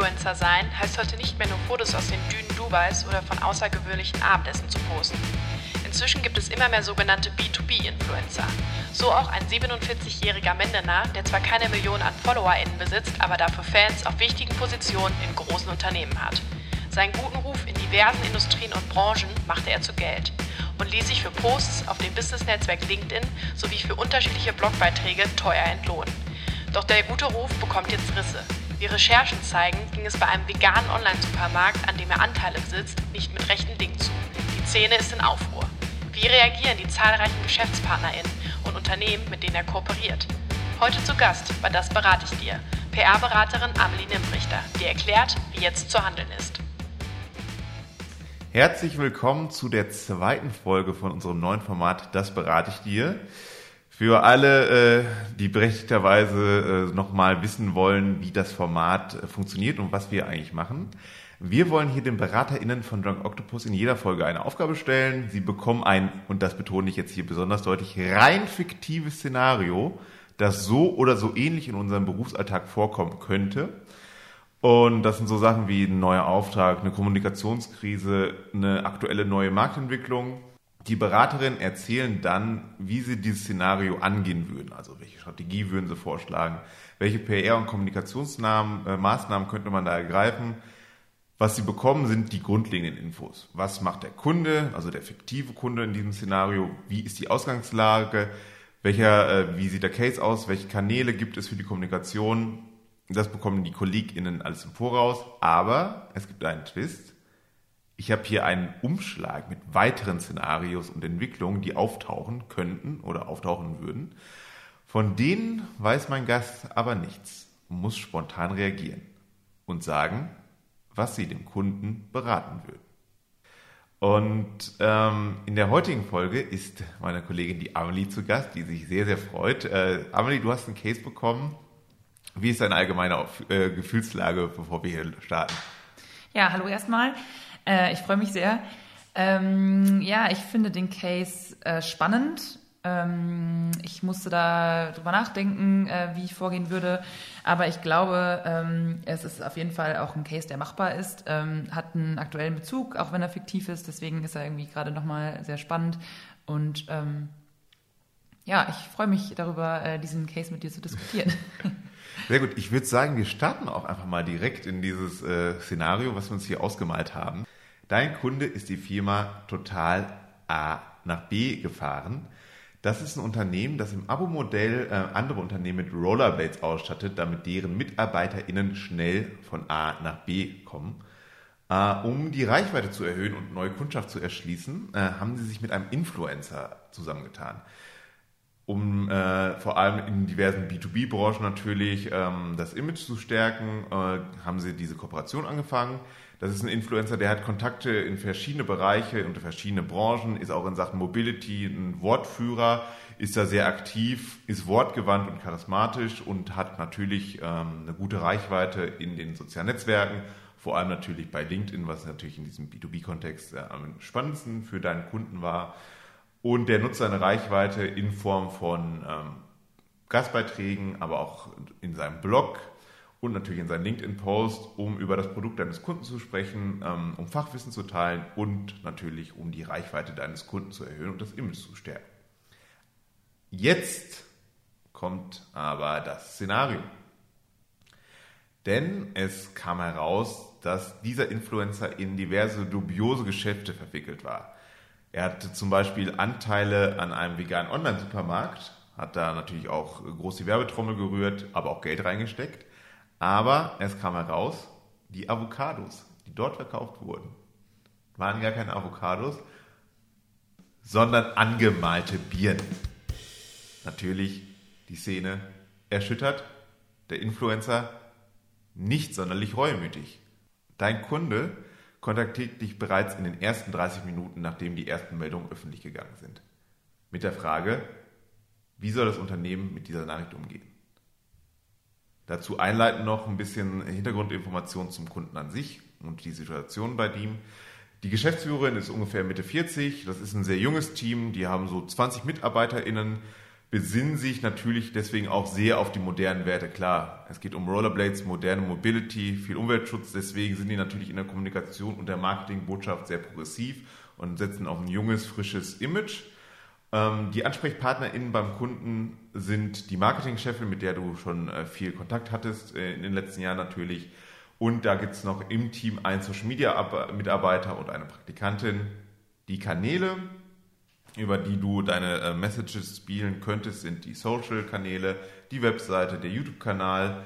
Influencer sein heißt heute nicht mehr nur Fotos aus den Dünen Dubais oder von außergewöhnlichen Abendessen zu posten. Inzwischen gibt es immer mehr sogenannte B2B-Influencer. So auch ein 47-jähriger Mendener, der zwar keine Millionen an FollowerInnen besitzt, aber dafür Fans auf wichtigen Positionen in großen Unternehmen hat. Seinen guten Ruf in diversen Industrien und Branchen machte er zu Geld und ließ sich für Posts auf dem Business-Netzwerk LinkedIn sowie für unterschiedliche Blogbeiträge teuer entlohnen. Doch der gute Ruf bekommt jetzt Risse. Wie Recherchen zeigen, ging es bei einem veganen Online-Supermarkt, an dem er Anteile besitzt, nicht mit rechten Dingen zu. Die Szene ist in Aufruhr. Wie reagieren die zahlreichen GeschäftspartnerInnen und Unternehmen, mit denen er kooperiert? Heute zu Gast bei Das berate ich dir, PR-Beraterin Amelie Nimbrichter, die erklärt, wie jetzt zu handeln ist. Herzlich willkommen zu der zweiten Folge von unserem neuen Format Das berate ich dir. Für alle, äh, die berechtigterweise äh, nochmal wissen wollen, wie das Format äh, funktioniert und was wir eigentlich machen. Wir wollen hier den BeraterInnen von Drunk Octopus in jeder Folge eine Aufgabe stellen. Sie bekommen ein, und das betone ich jetzt hier besonders deutlich, rein fiktives Szenario, das so oder so ähnlich in unserem Berufsalltag vorkommen könnte. Und das sind so Sachen wie ein neuer Auftrag, eine Kommunikationskrise, eine aktuelle neue Marktentwicklung die Beraterinnen erzählen dann, wie sie dieses Szenario angehen würden. Also welche Strategie würden sie vorschlagen, welche PR- und Kommunikationsmaßnahmen äh, könnte man da ergreifen. Was sie bekommen, sind die grundlegenden Infos. Was macht der Kunde, also der fiktive Kunde in diesem Szenario? Wie ist die Ausgangslage? Welcher, äh, wie sieht der Case aus? Welche Kanäle gibt es für die Kommunikation? Das bekommen die KollegInnen alles im Voraus. Aber es gibt einen Twist ich habe hier einen Umschlag mit weiteren Szenarios und Entwicklungen, die auftauchen könnten oder auftauchen würden. Von denen weiß mein Gast aber nichts und muss spontan reagieren und sagen, was sie dem Kunden beraten würden. Und ähm, in der heutigen Folge ist meine Kollegin die Amelie zu Gast, die sich sehr, sehr freut. Äh, Amelie, du hast einen Case bekommen. Wie ist deine allgemeine äh, Gefühlslage, bevor wir hier starten? Ja, hallo erstmal. Äh, ich freue mich sehr. Ähm, ja, ich finde den Case äh, spannend. Ähm, ich musste da drüber nachdenken, äh, wie ich vorgehen würde. Aber ich glaube, ähm, es ist auf jeden Fall auch ein Case, der machbar ist, ähm, hat einen aktuellen Bezug, auch wenn er fiktiv ist. Deswegen ist er irgendwie gerade nochmal sehr spannend. Und ähm, ja, ich freue mich darüber, äh, diesen Case mit dir zu diskutieren. Sehr gut. Ich würde sagen, wir starten auch einfach mal direkt in dieses äh, Szenario, was wir uns hier ausgemalt haben. Dein Kunde ist die Firma Total A nach B gefahren. Das ist ein Unternehmen, das im Abo-Modell äh, andere Unternehmen mit Rollerblades ausstattet, damit deren MitarbeiterInnen schnell von A nach B kommen. Äh, um die Reichweite zu erhöhen und neue Kundschaft zu erschließen, äh, haben sie sich mit einem Influencer zusammengetan um äh, vor allem in diversen B2B-Branchen natürlich ähm, das Image zu stärken, äh, haben sie diese Kooperation angefangen. Das ist ein Influencer, der hat Kontakte in verschiedene Bereiche und verschiedene Branchen, ist auch in Sachen Mobility ein Wortführer, ist da sehr aktiv, ist wortgewandt und charismatisch und hat natürlich ähm, eine gute Reichweite in den sozialen Netzwerken, vor allem natürlich bei LinkedIn, was natürlich in diesem B2B-Kontext äh, am spannendsten für deinen Kunden war. Und der nutzt seine Reichweite in Form von ähm, Gastbeiträgen, aber auch in seinem Blog und natürlich in seinen LinkedIn-Post, um über das Produkt deines Kunden zu sprechen, ähm, um Fachwissen zu teilen und natürlich um die Reichweite deines Kunden zu erhöhen und das Image zu stärken. Jetzt kommt aber das Szenario. Denn es kam heraus, dass dieser Influencer in diverse dubiose Geschäfte verwickelt war. Er hatte zum Beispiel Anteile an einem veganen Online-Supermarkt, hat da natürlich auch groß die Werbetrommel gerührt, aber auch Geld reingesteckt. Aber es kam heraus, die Avocados, die dort verkauft wurden, waren gar keine Avocados, sondern angemalte Birnen. Natürlich die Szene erschüttert, der Influencer nicht sonderlich reumütig. Dein Kunde kontaktiert dich bereits in den ersten 30 Minuten, nachdem die ersten Meldungen öffentlich gegangen sind. Mit der Frage, wie soll das Unternehmen mit dieser Nachricht umgehen? Dazu einleiten noch ein bisschen Hintergrundinformationen zum Kunden an sich und die Situation bei ihm. Die Geschäftsführerin ist ungefähr Mitte 40, das ist ein sehr junges Team, die haben so 20 MitarbeiterInnen. Besinnen sich natürlich deswegen auch sehr auf die modernen Werte. Klar, es geht um Rollerblades, moderne Mobility, viel Umweltschutz. Deswegen sind die natürlich in der Kommunikation und der Marketingbotschaft sehr progressiv und setzen auf ein junges, frisches Image. Ähm, die AnsprechpartnerInnen beim Kunden sind die Marketingchefin, mit der du schon äh, viel Kontakt hattest äh, in den letzten Jahren natürlich. Und da gibt es noch im Team einen Social Media Mitarbeiter und eine Praktikantin. Die Kanäle, über die du deine äh, Messages spielen könntest, sind die Social-Kanäle, die Webseite, der YouTube-Kanal.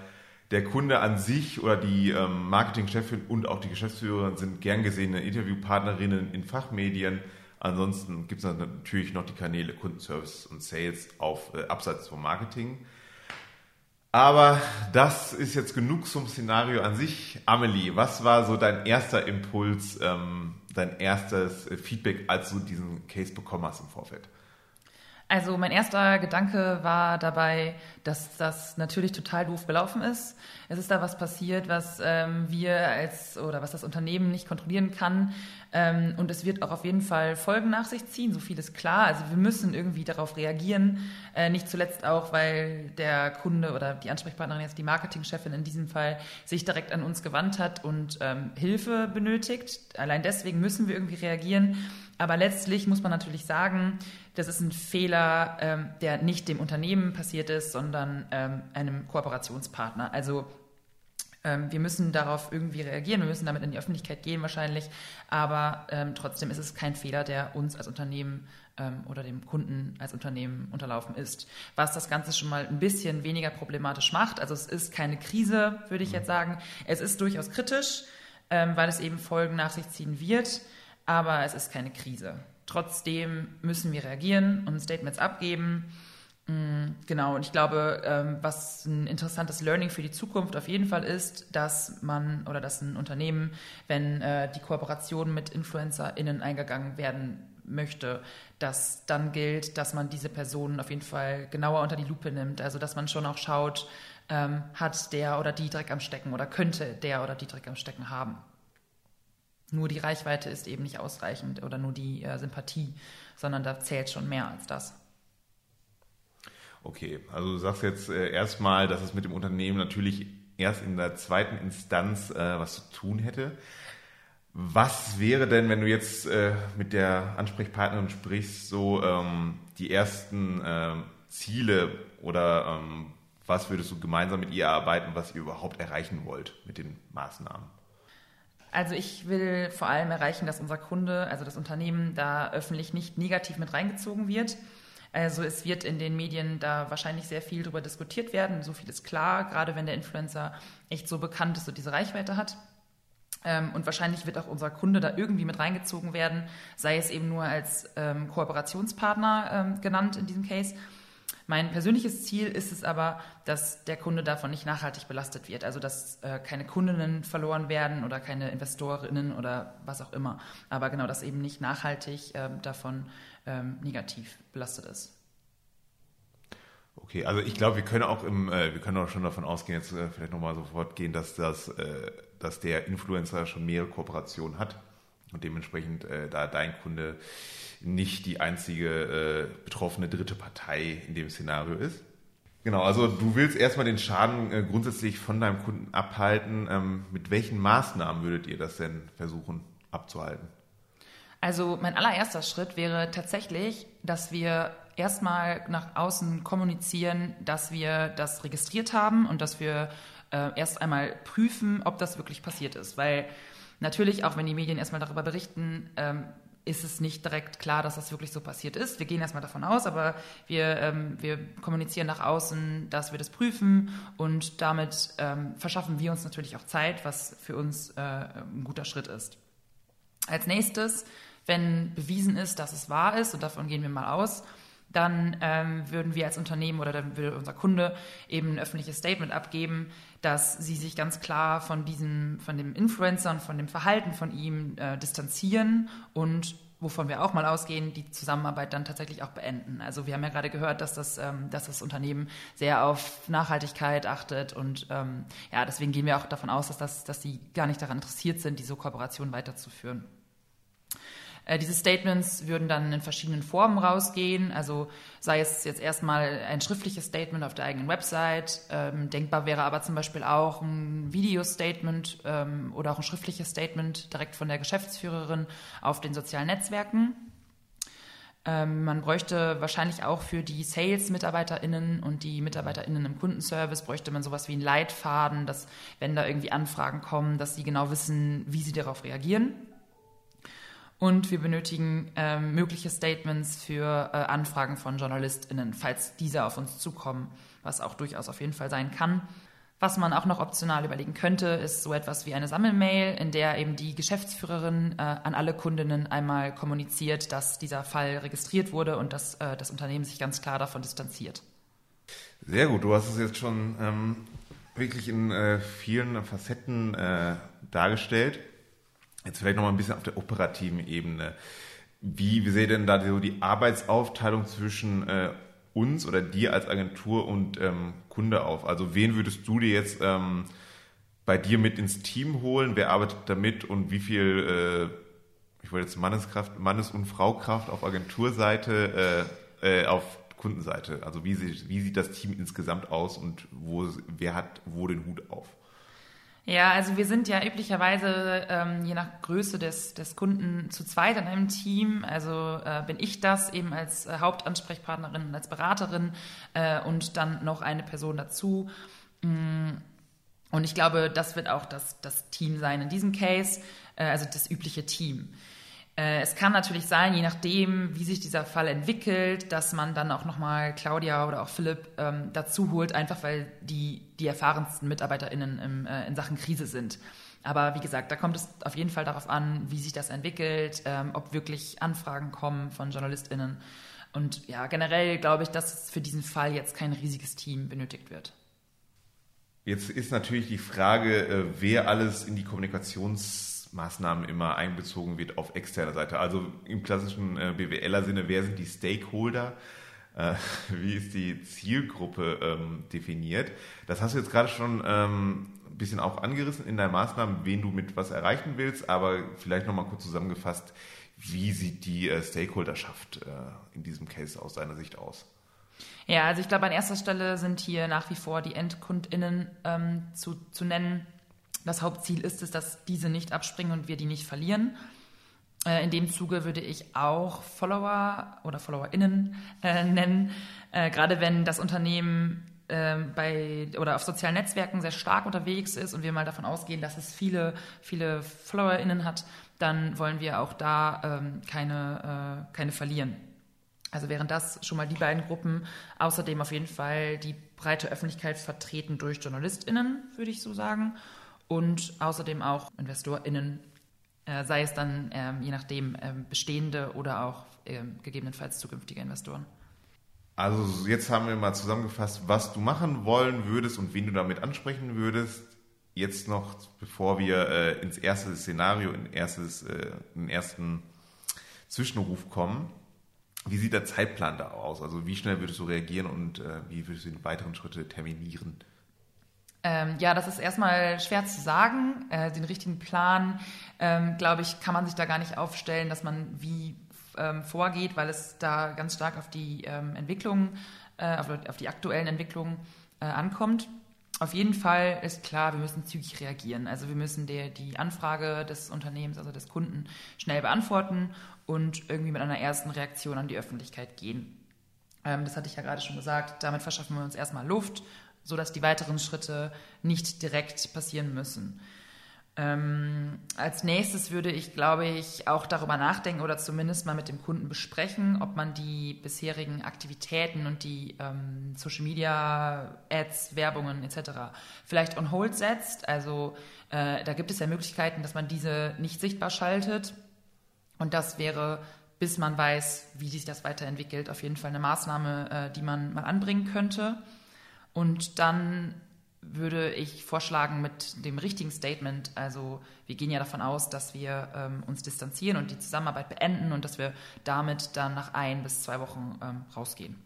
Der Kunde an sich oder die ähm, Marketingchefin und auch die Geschäftsführerin sind gern gesehene Interviewpartnerinnen in Fachmedien Ansonsten gibt es natürlich noch die Kanäle Kundenservice und Sales auf äh, abseits vom Marketing. Aber das ist jetzt genug zum Szenario an sich. Amelie, was war so dein erster Impuls, ähm, dein erstes äh, Feedback, als du diesen Case bekommen hast im Vorfeld? Also mein erster Gedanke war dabei, dass das natürlich total doof gelaufen ist. Es ist da was passiert, was ähm, wir als oder was das Unternehmen nicht kontrollieren kann. Ähm, und es wird auch auf jeden Fall Folgen nach sich ziehen, so viel ist klar. Also wir müssen irgendwie darauf reagieren. Äh, nicht zuletzt auch, weil der Kunde oder die Ansprechpartnerin, jetzt die Marketingchefin in diesem Fall, sich direkt an uns gewandt hat und ähm, Hilfe benötigt. Allein deswegen müssen wir irgendwie reagieren. Aber letztlich muss man natürlich sagen, das ist ein Fehler, ähm, der nicht dem Unternehmen passiert ist, sondern ähm, einem Kooperationspartner. Also ähm, wir müssen darauf irgendwie reagieren, wir müssen damit in die Öffentlichkeit gehen wahrscheinlich, aber ähm, trotzdem ist es kein Fehler, der uns als Unternehmen ähm, oder dem Kunden als Unternehmen unterlaufen ist. Was das Ganze schon mal ein bisschen weniger problematisch macht. Also es ist keine Krise, würde ich jetzt sagen. Es ist durchaus kritisch, ähm, weil es eben Folgen nach sich ziehen wird, aber es ist keine Krise. Trotzdem müssen wir reagieren und Statements abgeben. Mm, genau, und ich glaube, ähm, was ein interessantes Learning für die Zukunft auf jeden Fall ist, dass man oder dass ein Unternehmen, wenn äh, die Kooperation mit InfluencerInnen eingegangen werden möchte, dass dann gilt, dass man diese Personen auf jeden Fall genauer unter die Lupe nimmt. Also dass man schon auch schaut, ähm, hat der oder die Dreck am Stecken oder könnte der oder die Dreck am Stecken haben. Nur die Reichweite ist eben nicht ausreichend oder nur die äh, Sympathie, sondern da zählt schon mehr als das. Okay, also du sagst jetzt äh, erstmal, dass es mit dem Unternehmen natürlich erst in der zweiten Instanz äh, was zu tun hätte. Was wäre denn, wenn du jetzt äh, mit der Ansprechpartnerin sprichst, so ähm, die ersten äh, Ziele oder ähm, was würdest du gemeinsam mit ihr erarbeiten, was ihr überhaupt erreichen wollt mit den Maßnahmen? Also ich will vor allem erreichen, dass unser Kunde, also das Unternehmen, da öffentlich nicht negativ mit reingezogen wird. Also es wird in den Medien da wahrscheinlich sehr viel darüber diskutiert werden. So viel ist klar, gerade wenn der Influencer echt so bekannt ist und diese Reichweite hat. Ähm, und wahrscheinlich wird auch unser Kunde da irgendwie mit reingezogen werden, sei es eben nur als ähm, Kooperationspartner ähm, genannt in diesem Case mein persönliches Ziel ist es aber, dass der Kunde davon nicht nachhaltig belastet wird. Also dass äh, keine Kundinnen verloren werden oder keine Investorinnen oder was auch immer. Aber genau, dass eben nicht nachhaltig äh, davon ähm, negativ belastet ist. Okay, also ich glaube, wir können auch im, äh, wir können auch schon davon ausgehen, jetzt äh, vielleicht nochmal sofort gehen, dass das, äh, dass der Influencer schon mehrere Kooperationen hat und dementsprechend äh, da dein Kunde nicht die einzige äh, betroffene dritte Partei in dem Szenario ist. Genau, also du willst erstmal den Schaden äh, grundsätzlich von deinem Kunden abhalten. Ähm, mit welchen Maßnahmen würdet ihr das denn versuchen abzuhalten? Also mein allererster Schritt wäre tatsächlich, dass wir erstmal nach außen kommunizieren, dass wir das registriert haben und dass wir äh, erst einmal prüfen, ob das wirklich passiert ist. Weil natürlich, auch wenn die Medien erstmal darüber berichten, ähm, ist es nicht direkt klar, dass das wirklich so passiert ist. Wir gehen erstmal davon aus, aber wir, ähm, wir kommunizieren nach außen, dass wir das prüfen und damit ähm, verschaffen wir uns natürlich auch Zeit, was für uns äh, ein guter Schritt ist. Als nächstes, wenn bewiesen ist, dass es wahr ist, und davon gehen wir mal aus, dann ähm, würden wir als Unternehmen oder dann würde unser Kunde eben ein öffentliches Statement abgeben, dass sie sich ganz klar von diesem, von dem Influencer und von dem Verhalten von ihm äh, distanzieren und wovon wir auch mal ausgehen, die Zusammenarbeit dann tatsächlich auch beenden. Also wir haben ja gerade gehört, dass das, ähm, dass das Unternehmen sehr auf Nachhaltigkeit achtet und ähm, ja, deswegen gehen wir auch davon aus, dass, das, dass sie gar nicht daran interessiert sind, diese Kooperation weiterzuführen. Äh, diese Statements würden dann in verschiedenen Formen rausgehen, also sei es jetzt erstmal ein schriftliches Statement auf der eigenen Website, ähm, denkbar wäre aber zum Beispiel auch ein Video-Statement ähm, oder auch ein schriftliches Statement direkt von der Geschäftsführerin auf den sozialen Netzwerken. Ähm, man bräuchte wahrscheinlich auch für die Sales-MitarbeiterInnen und die MitarbeiterInnen im Kundenservice bräuchte man sowas wie einen Leitfaden, dass, wenn da irgendwie Anfragen kommen, dass sie genau wissen, wie sie darauf reagieren. Und wir benötigen ähm, mögliche Statements für äh, Anfragen von JournalistInnen, falls diese auf uns zukommen, was auch durchaus auf jeden Fall sein kann. Was man auch noch optional überlegen könnte, ist so etwas wie eine Sammelmail, in der eben die Geschäftsführerin äh, an alle Kundinnen einmal kommuniziert, dass dieser Fall registriert wurde und dass äh, das Unternehmen sich ganz klar davon distanziert. Sehr gut, du hast es jetzt schon ähm, wirklich in äh, vielen Facetten äh, dargestellt. Jetzt vielleicht noch mal ein bisschen auf der operativen Ebene. Wie, wie seht denn da so die Arbeitsaufteilung zwischen äh, uns oder dir als Agentur und ähm, Kunde auf? Also wen würdest du dir jetzt ähm, bei dir mit ins Team holen? Wer arbeitet damit und wie viel, äh, ich wollte jetzt Manneskraft, Mannes- und Fraukraft auf Agenturseite, äh, äh, auf Kundenseite? Also wie, wie sieht das Team insgesamt aus und wo, wer hat wo den Hut auf? Ja, also wir sind ja üblicherweise ähm, je nach Größe des, des Kunden zu zweit in einem Team. Also äh, bin ich das eben als äh, Hauptansprechpartnerin und als Beraterin äh, und dann noch eine Person dazu. Mm, und ich glaube, das wird auch das, das Team sein in diesem Case, äh, also das übliche Team. Äh, es kann natürlich sein, je nachdem, wie sich dieser Fall entwickelt, dass man dann auch nochmal Claudia oder auch Philipp ähm, dazu holt, einfach weil die die erfahrensten MitarbeiterInnen im, äh, in Sachen Krise sind. Aber wie gesagt, da kommt es auf jeden Fall darauf an, wie sich das entwickelt, ähm, ob wirklich Anfragen kommen von JournalistInnen. Und ja, generell glaube ich, dass für diesen Fall jetzt kein riesiges Team benötigt wird. Jetzt ist natürlich die Frage, äh, wer alles in die Kommunikations Maßnahmen immer einbezogen wird auf externer Seite. Also im klassischen äh, BWLer-Sinne, wer sind die Stakeholder? Äh, wie ist die Zielgruppe ähm, definiert? Das hast du jetzt gerade schon ähm, ein bisschen auch angerissen in deinen Maßnahmen, wen du mit was erreichen willst, aber vielleicht nochmal kurz zusammengefasst, wie sieht die äh, Stakeholderschaft äh, in diesem Case aus deiner Sicht aus? Ja, also ich glaube, an erster Stelle sind hier nach wie vor die EndkundInnen ähm, zu, zu nennen das Hauptziel ist es, dass diese nicht abspringen und wir die nicht verlieren. Äh, in dem Zuge würde ich auch Follower oder FollowerInnen äh, nennen, äh, gerade wenn das Unternehmen äh, bei oder auf sozialen Netzwerken sehr stark unterwegs ist und wir mal davon ausgehen, dass es viele, viele FollowerInnen hat, dann wollen wir auch da ähm, keine, äh, keine verlieren. Also wären das schon mal die beiden Gruppen. Außerdem auf jeden Fall die breite Öffentlichkeit vertreten durch JournalistInnen, würde ich so sagen und außerdem auch InvestorInnen, äh, sei es dann ähm, je nachdem ähm, bestehende oder auch ähm, gegebenenfalls zukünftige Investoren. Also jetzt haben wir mal zusammengefasst, was du machen wollen würdest und wen du damit ansprechen würdest. Jetzt noch, bevor wir äh, ins erste Szenario, in, erstes, äh, in ersten Zwischenruf kommen, wie sieht der Zeitplan da aus? Also wie schnell würdest du reagieren und äh, wie würdest du die weiteren Schritte terminieren? Ähm, ja, das ist erstmal schwer zu sagen. Äh, den richtigen Plan, ähm, glaube ich, kann man sich da gar nicht aufstellen, dass man wie ähm, vorgeht, weil es da ganz stark auf die ähm, Entwicklung, äh, auf, auf, die aktuellen Entwicklungen äh, ankommt. Auf jeden Fall ist klar, wir müssen zügig reagieren. Also wir müssen der, die Anfrage des Unternehmens, also des Kunden, schnell beantworten und irgendwie mit einer ersten Reaktion an die Öffentlichkeit gehen. Ähm, das hatte ich ja gerade schon gesagt. Damit verschaffen wir uns erstmal Luft sodass die weiteren Schritte nicht direkt passieren müssen. Ähm, als nächstes würde ich, glaube ich, auch darüber nachdenken oder zumindest mal mit dem Kunden besprechen, ob man die bisherigen Aktivitäten und die ähm, Social Media Ads, Werbungen etc. vielleicht on hold setzt. Also äh, da gibt es ja Möglichkeiten, dass man diese nicht sichtbar schaltet. Und das wäre, bis man weiß, wie sich das weiterentwickelt, auf jeden Fall eine Maßnahme, äh, die man mal anbringen könnte. Und dann würde ich vorschlagen mit dem richtigen Statement, also wir gehen ja davon aus, dass wir ähm, uns distanzieren und die Zusammenarbeit beenden und dass wir damit dann nach ein bis zwei Wochen ähm, rausgehen.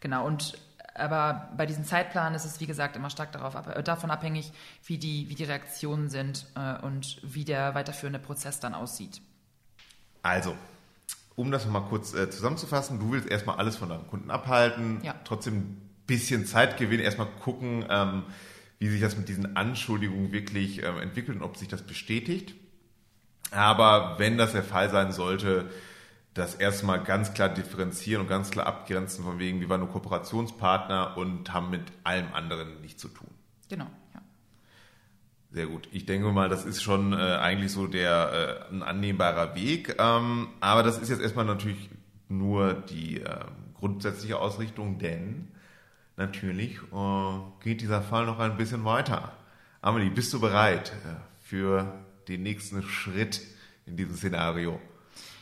Genau, und aber bei diesem Zeitplan ist es, wie gesagt, immer stark darauf, äh, davon abhängig, wie die, wie die Reaktionen sind äh, und wie der weiterführende Prozess dann aussieht. Also, um das nochmal kurz äh, zusammenzufassen, du willst erstmal alles von deinem Kunden abhalten, Ja. trotzdem bisschen Zeit gewinnen, erstmal gucken, ähm, wie sich das mit diesen Anschuldigungen wirklich ähm, entwickelt und ob sich das bestätigt. Aber wenn das der Fall sein sollte, das erstmal ganz klar differenzieren und ganz klar abgrenzen von wegen, wir waren nur Kooperationspartner und haben mit allem anderen nichts zu tun. Genau, ja. Sehr gut. Ich denke mal, das ist schon äh, eigentlich so der äh, ein annehmbarer Weg. Ähm, aber das ist jetzt erstmal natürlich nur die äh, grundsätzliche Ausrichtung, denn natürlich äh, geht dieser Fall noch ein bisschen weiter. Amelie, bist du bereit äh, für den nächsten Schritt in diesem Szenario?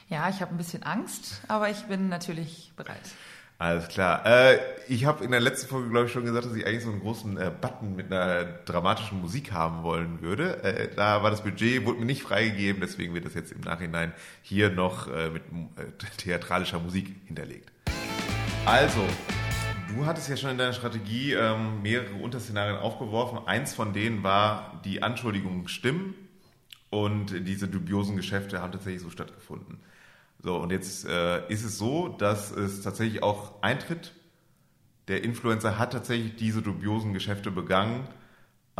Ja, ich habe ein bisschen Angst, aber ich bin natürlich bereit. Alles klar. Äh, ich habe in der letzten Folge, glaube ich, schon gesagt, dass ich eigentlich so einen großen äh, Button mit einer dramatischen Musik haben wollen würde. Äh, da war das Budget, wurde mir nicht freigegeben, deswegen wird das jetzt im Nachhinein hier noch mit theatralischer Musik hinterlegt. Also, du hattest ja schon in deiner Strategie ähm, mehrere Unterszenarien aufgeworfen. Eins von denen war, die Anschuldigungen stimmen und diese dubiosen Geschäfte haben tatsächlich so stattgefunden. So, und jetzt äh, ist es so, dass es tatsächlich auch eintritt. Der Influencer hat tatsächlich diese dubiosen Geschäfte begangen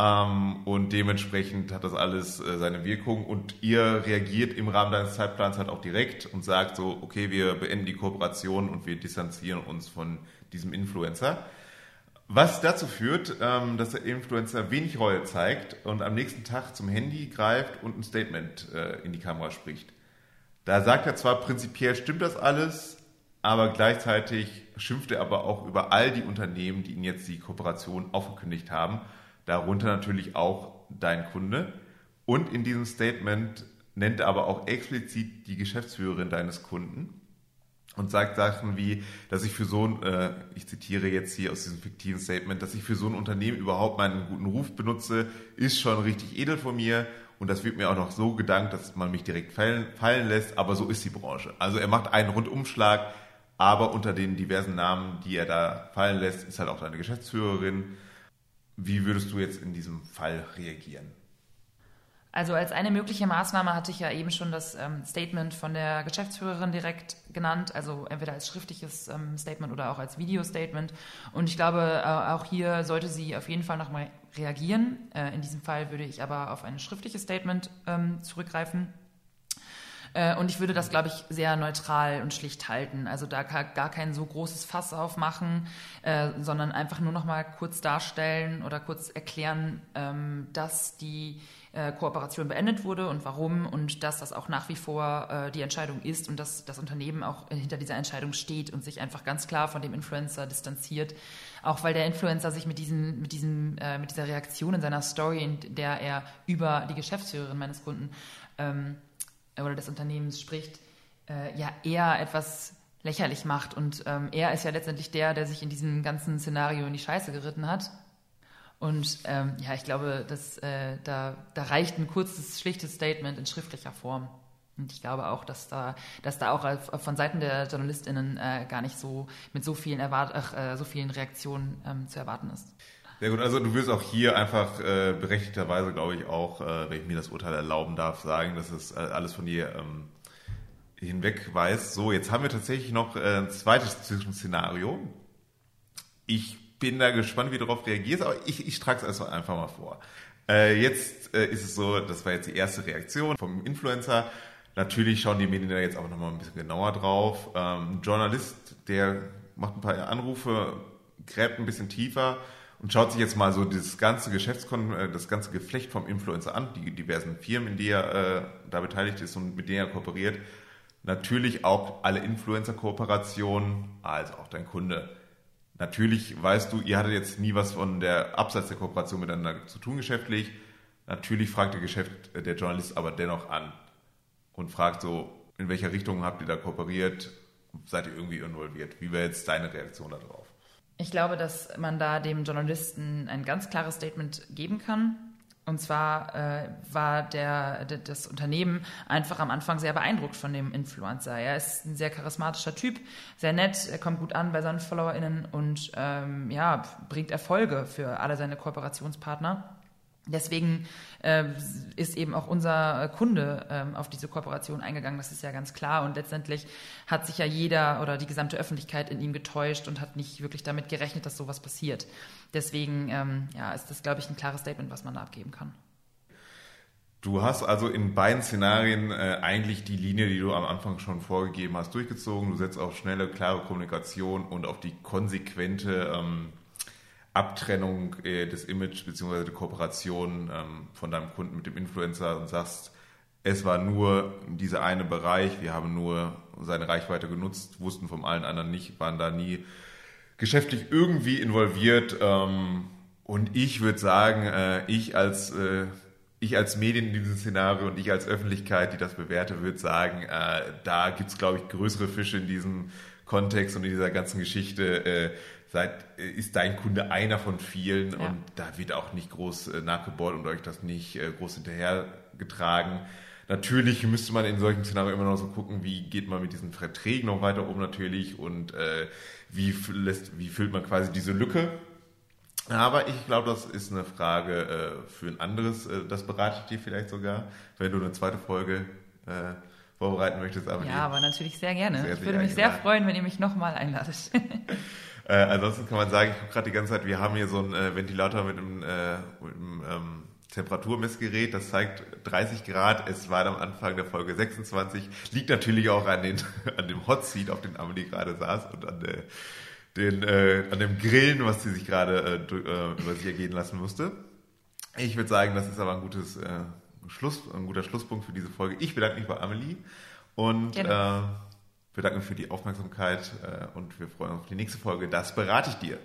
ähm, und dementsprechend hat das alles äh, seine Wirkung und ihr reagiert im Rahmen deines Zeitplans halt auch direkt und sagt so, okay, wir beenden die Kooperation und wir distanzieren uns von diesem Influencer. Was dazu führt, ähm, dass der Influencer wenig Reue zeigt und am nächsten Tag zum Handy greift und ein Statement äh, in die Kamera spricht. Da sagt er zwar prinzipiell stimmt das alles, aber gleichzeitig schimpft er aber auch über all die Unternehmen, die ihn jetzt die Kooperation aufgekündigt haben, darunter natürlich auch dein Kunde. Und in diesem Statement nennt er aber auch explizit die Geschäftsführerin deines Kunden und sagt Sachen wie, dass ich für so ein, äh, ich zitiere jetzt hier aus diesem fiktiven Statement, dass ich für so ein Unternehmen überhaupt meinen guten Ruf benutze, ist schon richtig edel von mir und das wird mir auch noch so gedankt, dass man mich direkt fallen, fallen lässt, aber so ist die Branche. Also er macht einen Rundumschlag, aber unter den diversen Namen, die er da fallen lässt, ist halt auch deine Geschäftsführerin. Wie würdest du jetzt in diesem Fall reagieren? Also als eine mögliche Maßnahme hatte ich ja eben schon das ähm, Statement von der Geschäftsführerin direkt genannt, also entweder als schriftliches ähm, Statement oder auch als Video-Statement. Und ich glaube, äh, auch hier sollte sie auf jeden Fall nochmal reagieren. Äh, in diesem Fall würde ich aber auf ein schriftliches Statement ähm, zurückgreifen. Äh, Und ich würde das, glaube ich, sehr neutral und schlicht halten. Also da gar kein so großes Fass aufmachen, äh, sondern einfach nur noch mal kurz darstellen oder kurz erklären, ähm, dass die äh, Kooperation beendet wurde und warum und dass das auch nach wie vor die Entscheidung ist und dass das Unternehmen auch hinter dieser Entscheidung steht und sich einfach ganz klar von dem Influencer distanziert. Auch weil der Influencer sich mit, diesen, mit, diesem, mit dieser Reaktion in seiner Story, in der er über die Geschäftsführerin meines Kunden ähm, oder des Unternehmens spricht, äh, ja eher etwas lächerlich macht. Und ähm, er ist ja letztendlich der, der sich in diesem ganzen Szenario in die Scheiße geritten hat. Und ähm, ja, ich glaube, dass, äh, da, da reicht ein kurzes, schlichtes Statement in schriftlicher Form. Und ich glaube auch, dass da, dass da auch von Seiten der JournalistInnen äh, gar nicht so mit so vielen, Erwart äh, so vielen Reaktionen ähm, zu erwarten ist. Sehr gut, also du wirst auch hier einfach äh, berechtigterweise, glaube ich, auch, äh, wenn ich mir das Urteil erlauben darf, sagen, dass es äh, alles von dir ähm, hinweg weiß. So, jetzt haben wir tatsächlich noch äh, ein zweites Zwischenszenario. Ich bin da gespannt, wie du darauf reagierst, aber ich, ich trage es erstmal einfach mal vor. Äh, jetzt äh, ist es so, das war jetzt die erste Reaktion vom Influencer. Natürlich schauen die Medien da jetzt auch nochmal ein bisschen genauer drauf. Ähm, ein Journalist, der macht ein paar Anrufe, gräbt ein bisschen tiefer und schaut sich jetzt mal so das ganze Geschäftskon äh, das ganze Geflecht vom Influencer an, die diversen Firmen, in die er äh, da beteiligt ist und mit denen er kooperiert. Natürlich auch alle Influencer-Kooperationen, als auch dein Kunde. Natürlich weißt du, ihr hattet jetzt nie was von der Abseits der Kooperation miteinander zu tun geschäftlich. Natürlich fragt der Geschäft, äh, der Journalist aber dennoch an und fragt so, in welcher Richtung habt ihr da kooperiert? Seid ihr irgendwie involviert? Wie wäre jetzt deine Reaktion darauf? Ich glaube, dass man da dem Journalisten ein ganz klares Statement geben kann. Und zwar äh, war der, der, das Unternehmen einfach am Anfang sehr beeindruckt von dem Influencer. Er ist ein sehr charismatischer Typ, sehr nett, er kommt gut an bei seinen FollowerInnen und ähm, ja, bringt Erfolge für alle seine Kooperationspartner. Deswegen äh, ist eben auch unser Kunde ähm, auf diese Kooperation eingegangen, das ist ja ganz klar. Und letztendlich hat sich ja jeder oder die gesamte Öffentlichkeit in ihm getäuscht und hat nicht wirklich damit gerechnet, dass sowas passiert. Deswegen ähm, ja, ist das, glaube ich, ein klares Statement, was man da abgeben kann. Du hast also in beiden Szenarien äh, eigentlich die Linie, die du am Anfang schon vorgegeben hast, durchgezogen. Du setzt auf schnelle, klare Kommunikation und auf die konsequente ähm, Abtrennung äh, des Image bzw. der Kooperation ähm, von deinem Kunden mit dem Influencer und sagst, es war nur dieser eine Bereich, wir haben nur seine Reichweite genutzt, wussten von allen anderen nicht, waren da nie geschäftlich irgendwie involviert. Ähm, und ich würde sagen, äh, ich als äh, ich als Medien in diesem Szenario und ich als Öffentlichkeit, die das bewerte, würde sagen, äh, da gibt's glaube ich, größere Fische in diesem Kontext und in dieser ganzen Geschichte. Äh, seid, ist dein Kunde einer von vielen ja. und da wird auch nicht groß äh, nachgebohrt und euch das nicht äh, groß hinterhergetragen. Natürlich müsste man in solchen Szenarien immer noch so gucken, wie geht man mit diesen Verträgen noch weiter um natürlich und äh, wie, lässt, wie füllt man quasi diese Lücke. Aber ich glaube, das ist eine Frage äh, für ein anderes, äh, das berate ich dir vielleicht sogar, wenn du eine zweite Folge äh, vorbereiten möchtest. Aber ja, aber natürlich sehr gerne. Sehr, ich würde mich sehr freuen, wenn ihr mich nochmal einladet. Äh, ansonsten kann man sagen, ich gucke gerade die ganze Zeit, wir haben hier so einen äh, Ventilator mit einem, äh, mit einem ähm, Temperaturmessgerät, das zeigt 30 Grad. Es war am Anfang der Folge 26. Liegt natürlich auch an, den, an dem Hot Seat, auf dem Amelie gerade saß und an, der, den, äh, an dem Grillen, was sie sich gerade äh, äh, über sich ergehen lassen musste. Ich würde sagen, das ist aber ein gutes äh, Schluss, ein guter Schlusspunkt für diese Folge. Ich bedanke mich bei Amelie und äh, wir danken für die Aufmerksamkeit äh, und wir freuen uns auf die nächste Folge. Das berate ich dir.